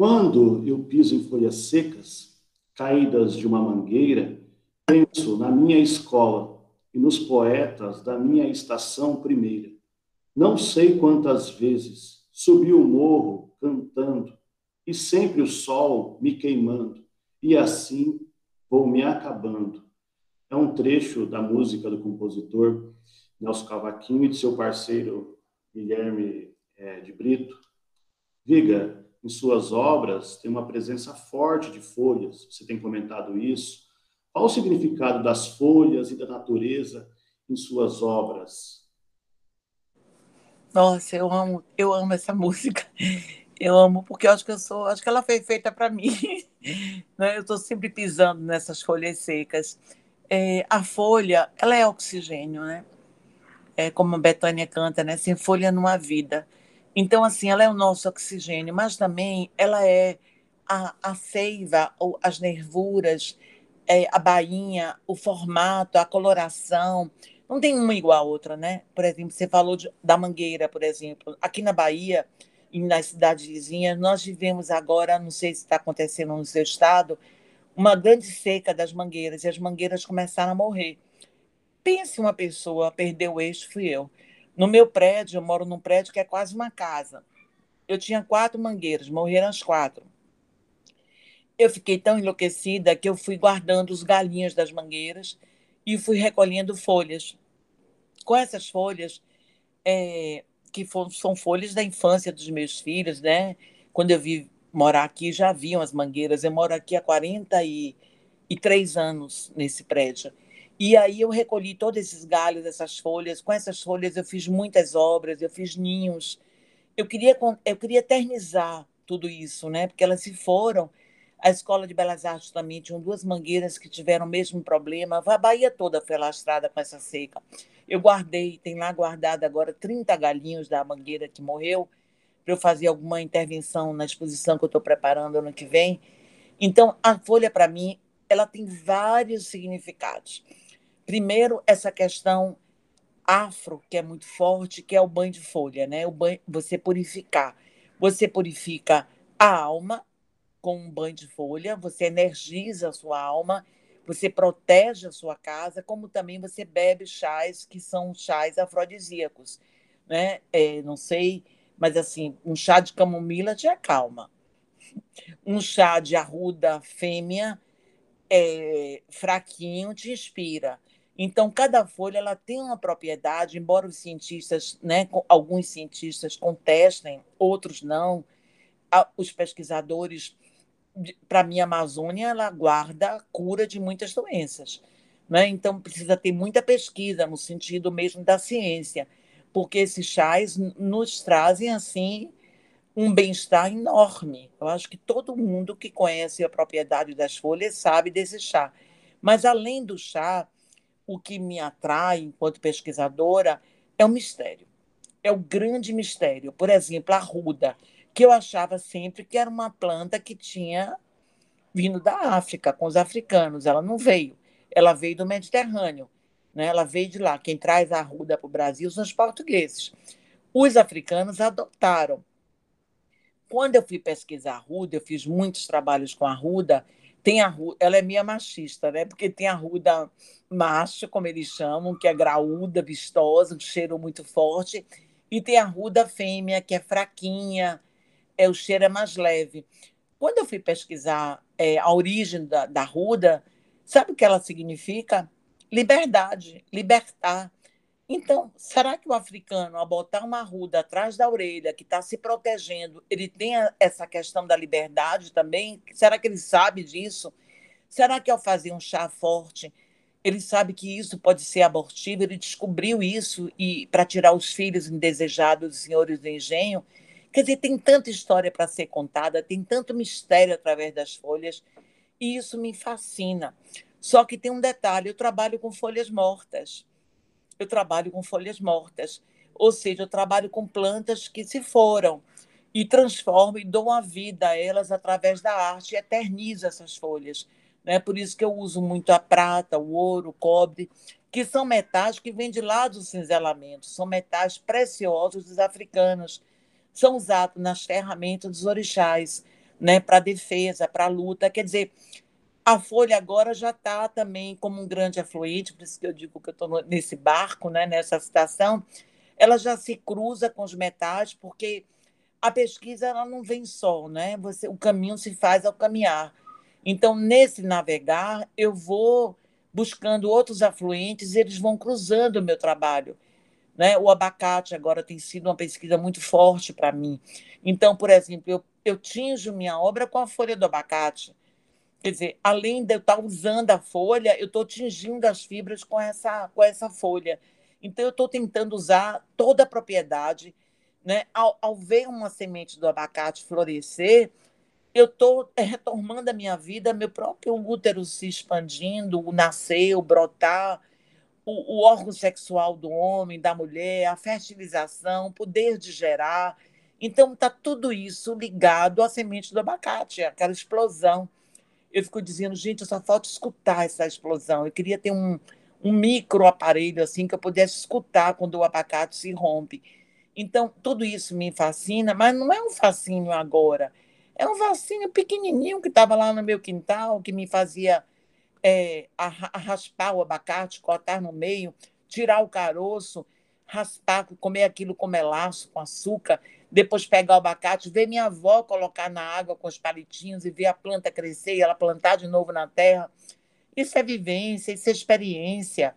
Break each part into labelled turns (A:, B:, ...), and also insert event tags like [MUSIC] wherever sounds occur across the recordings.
A: Quando eu piso em folhas secas, caídas de uma mangueira, penso na minha escola e nos poetas da minha estação primeira. Não sei quantas vezes subi o morro cantando e sempre o sol me queimando, e assim vou me acabando. É um trecho da música do compositor Nelson Cavaquinho e de seu parceiro Guilherme é, de Brito. Viga, em suas obras tem uma presença forte de folhas, você tem comentado isso. Qual o significado das folhas e da natureza em suas obras?
B: Nossa, eu amo, eu amo essa [LAUGHS] música. Eu amo porque eu acho que eu sou, acho que ela foi feita para mim. [LAUGHS] Né? Eu estou sempre pisando nessas folhas secas. É, a folha, ela é oxigênio, né? É como a Betânia canta, né? Sem folha não há vida. Então, assim, ela é o nosso oxigênio, mas também ela é a, a seiva, ou as nervuras, é, a bainha, o formato, a coloração. Não tem uma igual a outra, né? Por exemplo, você falou de, da mangueira, por exemplo. Aqui na Bahia, e nas cidades vizinhas, nós vivemos agora, não sei se está acontecendo no seu estado, uma grande seca das mangueiras, e as mangueiras começaram a morrer. Pense uma pessoa, perdeu o eixo, fui eu. No meu prédio, eu moro num prédio que é quase uma casa. Eu tinha quatro mangueiras, morreram as quatro. Eu fiquei tão enlouquecida que eu fui guardando os galinhos das mangueiras e fui recolhendo folhas. Com essas folhas, é, que são folhas da infância dos meus filhos, né? Quando eu vi morar aqui, já haviam as mangueiras. Eu moro aqui há 43 anos nesse prédio. E aí eu recolhi todos esses galhos, essas folhas. Com essas folhas eu fiz muitas obras, eu fiz ninhos. Eu queria, eu queria eternizar tudo isso, né? Porque elas se foram. A Escola de Belas Artes também tinha duas mangueiras que tiveram o mesmo problema. A Bahia toda foi lastrada com essa seca. Eu guardei, tem lá guardado agora 30 galinhos da mangueira que morreu, para eu fazer alguma intervenção na exposição que eu estou preparando ano que vem. Então, a folha, para mim, ela tem vários significados. Primeiro, essa questão afro, que é muito forte, que é o banho de folha, né? O banho, você purificar. Você purifica a alma com um banho de folha, você energiza a sua alma, você protege a sua casa, como também você bebe chás que são chás afrodisíacos, né? É, não sei, mas assim, um chá de camomila te acalma. Um chá de arruda fêmea é, fraquinho te inspira. Então, cada folha ela tem uma propriedade, embora os cientistas, né, alguns cientistas contestem, outros não. Os pesquisadores, para mim, a Amazônia, ela guarda a cura de muitas doenças. Né? Então, precisa ter muita pesquisa no sentido mesmo da ciência, porque esses chás nos trazem, assim, um bem-estar enorme. Eu acho que todo mundo que conhece a propriedade das folhas sabe desse chá. Mas, além do chá, o que me atrai enquanto pesquisadora é o mistério. É o grande mistério. Por exemplo, a ruda, que eu achava sempre que era uma planta que tinha vindo da África, com os africanos. Ela não veio. Ela veio do Mediterrâneo. Né? Ela veio de lá. Quem traz a ruda para o Brasil são os portugueses. Os africanos adotaram. Quando eu fui pesquisar a ruda, eu fiz muitos trabalhos com a ruda, tem a ruda, ela é meio machista, né? Porque tem a ruda macho, como eles chamam, que é graúda, vistosa, um cheiro muito forte, e tem a ruda fêmea, que é fraquinha, é o cheiro é mais leve. Quando eu fui pesquisar é, a origem da, da ruda, sabe o que ela significa? Liberdade, libertar. Então, será que o africano, ao botar uma ruda atrás da orelha, que está se protegendo, ele tem essa questão da liberdade também? Será que ele sabe disso? Será que ao fazer um chá forte, ele sabe que isso pode ser abortivo? Ele descobriu isso e para tirar os filhos indesejados dos senhores do engenho? Quer dizer, tem tanta história para ser contada, tem tanto mistério através das folhas, e isso me fascina. Só que tem um detalhe: eu trabalho com folhas mortas eu trabalho com folhas mortas, ou seja, eu trabalho com plantas que se foram e transformo e dou a vida a elas através da arte e eternizo essas folhas. Né? Por isso que eu uso muito a prata, o ouro, o cobre, que são metais que vêm de lá do cinzelamento, são metais preciosos dos africanos, são usados nas ferramentas dos orixás, né, para defesa, para luta. Quer dizer, a Folha agora já está também como um grande afluente, por isso que eu digo que eu estou nesse barco, né, nessa situação, ela já se cruza com os metais, porque a pesquisa ela não vem só, né? Você, o caminho se faz ao caminhar. Então, nesse navegar, eu vou buscando outros afluentes e eles vão cruzando o meu trabalho. Né? O abacate agora tem sido uma pesquisa muito forte para mim. Então, por exemplo, eu, eu tinjo minha obra com a folha do abacate. Quer dizer, além de eu estar usando a folha, eu estou tingindo as fibras com essa, com essa folha. Então, eu estou tentando usar toda a propriedade. Né? Ao, ao ver uma semente do abacate florescer, eu estou retomando a minha vida, meu próprio útero se expandindo, o nascer, o brotar, o, o órgão sexual do homem, da mulher, a fertilização, o poder de gerar. Então, está tudo isso ligado à semente do abacate, aquela explosão eu fico dizendo, gente, só falta escutar essa explosão. Eu queria ter um, um micro aparelho assim que eu pudesse escutar quando o abacate se rompe. Então, tudo isso me fascina, mas não é um fascínio agora. É um fascínio pequenininho que estava lá no meu quintal, que me fazia é, raspar o abacate, cortar no meio, tirar o caroço, raspar, comer aquilo com melaço, com açúcar depois pegar o abacate, ver minha avó colocar na água com os palitinhos e ver a planta crescer e ela plantar de novo na terra. Isso é vivência, isso é experiência.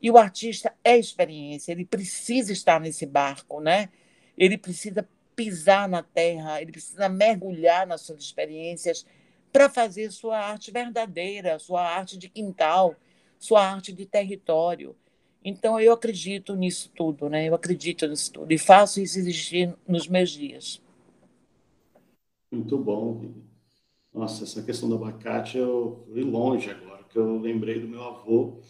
B: E o artista é experiência, ele precisa estar nesse barco, né? Ele precisa pisar na terra, ele precisa mergulhar nas suas experiências para fazer sua arte verdadeira, sua arte de quintal, sua arte de território. Então, eu acredito nisso tudo, né? Eu acredito nisso tudo e faço isso existir nos meus dias.
A: Muito bom. Nossa, essa questão do abacate, eu fui longe agora, que eu lembrei do meu avô,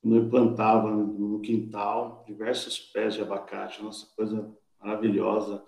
A: quando ele plantava no quintal diversos pés de abacate, nossa, coisa maravilhosa.